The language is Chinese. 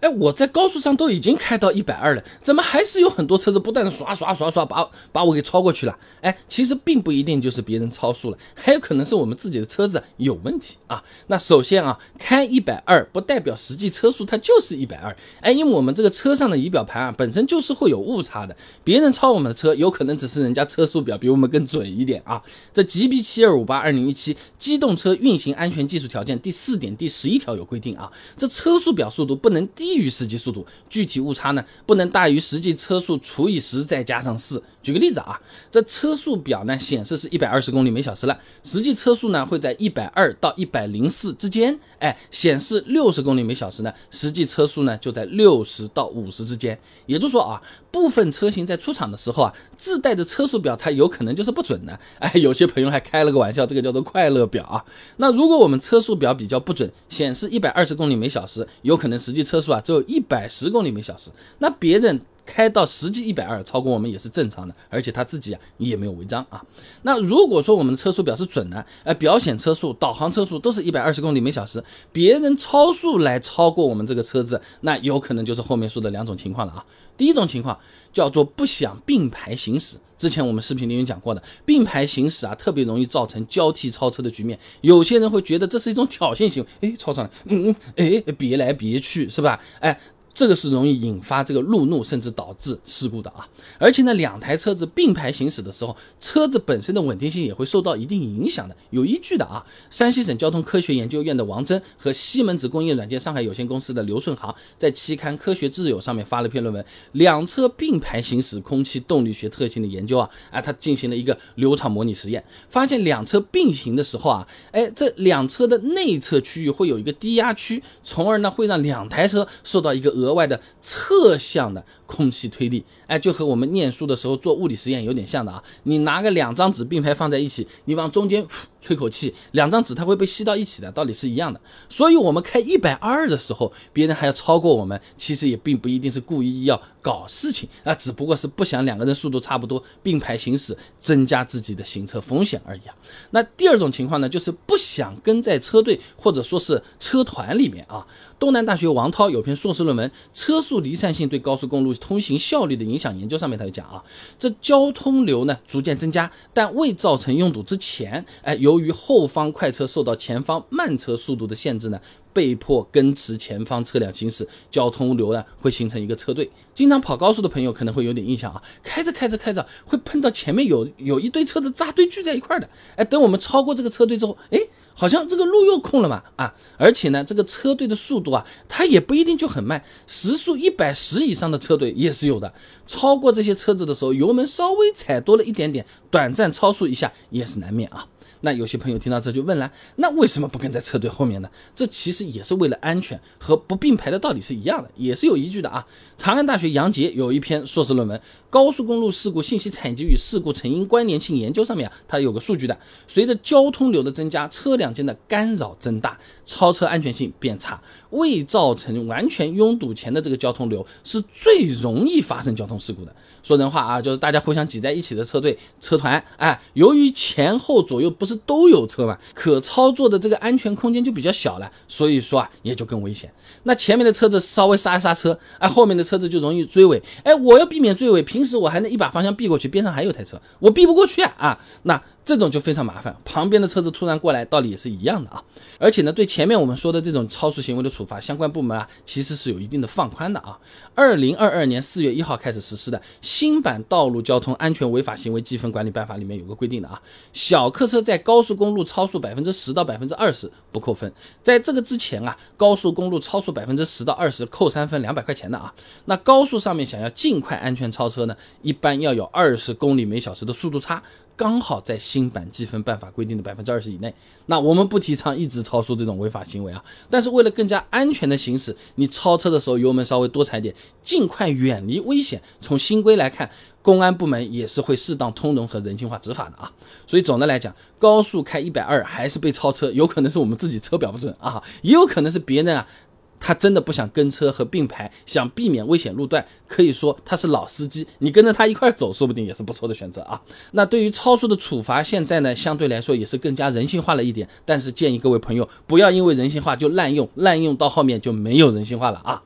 哎，我在高速上都已经开到一百二了，怎么还是有很多车子不断的刷刷刷刷把把我给超过去了？哎，其实并不一定就是别人超速了，还有可能是我们自己的车子有问题啊。那首先啊，开一百二不代表实际车速它就是一百二，哎，因为我们这个车上的仪表盘啊本身就是会有误差的，别人超我们的车有可能只是人家车速表比我们更准一点啊。这 GB 七二五八二零一七机动车运行安全技术条件第四点第十一条有规定啊，这车速表速度不能低。低于实际速度，具体误差呢不能大于实际车速除以十再加上四。举个例子啊，这车速表呢显示是一百二十公里每小时了，实际车速呢会在一百二到一百零四之间。哎，显示六十公里每小时呢，实际车速呢就在六十到五十之间。也就是说啊，部分车型在出厂的时候啊，自带的车速表它有可能就是不准的。哎，有些朋友还开了个玩笑，这个叫做快乐表啊。那如果我们车速表比较不准，显示一百二十公里每小时，有可能实际车速啊只有一百十公里每小时，那别人。开到实际一百二，超过我们也是正常的，而且他自己啊也没有违章啊。那如果说我们的车速表是准的，呃，表显车速、导航车速都是一百二十公里每小时，别人超速来超过我们这个车子，那有可能就是后面说的两种情况了啊。第一种情况叫做不想并排行驶，之前我们视频里面讲过的，并排行驶啊，特别容易造成交替超车的局面。有些人会觉得这是一种挑衅行为，哎，超上来，嗯嗯，哎，别来别去，是吧？哎。这个是容易引发这个路怒，甚至导致事故的啊！而且呢，两台车子并排行驶的时候，车子本身的稳定性也会受到一定影响的，有依据的啊！山西省交通科学研究院的王真和西门子工业软件上海有限公司的刘顺航在期刊《科学自由》上面发了篇论文，《两车并排行驶空气动力学特性的研究》啊，啊，他进行了一个流场模拟实验，发现两车并行的时候啊，哎，这两车的内侧区域会有一个低压区，从而呢会让两台车受到一个额。外的侧向的空气推力，哎，就和我们念书的时候做物理实验有点像的啊。你拿个两张纸并排放在一起，你往中间吹口气，两张纸它会被吸到一起的，道理是一样的。所以，我们开一百二的时候，别人还要超过我们，其实也并不一定是故意要搞事情啊，只不过是不想两个人速度差不多并排行驶，增加自己的行车风险而已啊。那第二种情况呢，就是不想跟在车队或者说是车团里面啊。东南大学王涛有篇硕士论文《车速离散性对高速公路通行效率的影响研究》，上面他就讲啊，这交通流呢逐渐增加，但未造成拥堵之前，哎，由于后方快车受到前方慢车速度的限制呢，被迫跟驰前方车辆行驶，交通流呢会形成一个车队。经常跑高速的朋友可能会有点印象啊，开着开着开着会碰到前面有有一堆车子扎堆聚在一块的，哎，等我们超过这个车队之后，哎。好像这个路又空了嘛啊！而且呢，这个车队的速度啊，它也不一定就很慢，时速一百十以上的车队也是有的。超过这些车子的时候，油门稍微踩多了一点点，短暂超速一下也是难免啊。那有些朋友听到这就问了，那为什么不跟在车队后面呢？这其实也是为了安全，和不并排的道理是一样的，也是有依据的啊。长安大学杨杰有一篇硕士论文《高速公路事故信息采集与事故成因关联性研究》，上面啊，它有个数据的，随着交通流的增加，车辆间的干扰增大，超车安全性变差，未造成完全拥堵前的这个交通流是最容易发生交通事故的。说人话啊，就是大家互相挤在一起的车队车团，哎，由于前后左右不是都有车吗，可操作的这个安全空间就比较小了，所以说啊，也就更危险。那前面的车子稍微刹一刹车，哎，后面的车子就容易追尾，哎，我要避免追尾，平时我还能一把方向避过去，边上还有台车，我避不过去啊啊，那。这种就非常麻烦，旁边的车子突然过来，道理也是一样的啊。而且呢，对前面我们说的这种超速行为的处罚，相关部门啊其实是有一定的放宽的啊。二零二二年四月一号开始实施的新版《道路交通安全违法行为记分管理办法》里面有个规定的啊，小客车在高速公路超速百分之十到百分之二十不扣分，在这个之前啊，高速公路超速百分之十到二十扣三分，两百块钱的啊。那高速上面想要尽快安全超车呢，一般要有二十公里每小时的速度差。刚好在新版积分办法规定的百分之二十以内，那我们不提倡一直超速这种违法行为啊。但是为了更加安全的行驶，你超车的时候油门稍微多踩点，尽快远离危险。从新规来看，公安部门也是会适当通融和人性化执法的啊。所以总的来讲，高速开一百二还是被超车，有可能是我们自己车表不准啊，也有可能是别人啊。他真的不想跟车和并排，想避免危险路段，可以说他是老司机，你跟着他一块走，说不定也是不错的选择啊。那对于超速的处罚，现在呢相对来说也是更加人性化了一点，但是建议各位朋友不要因为人性化就滥用，滥用到后面就没有人性化了啊。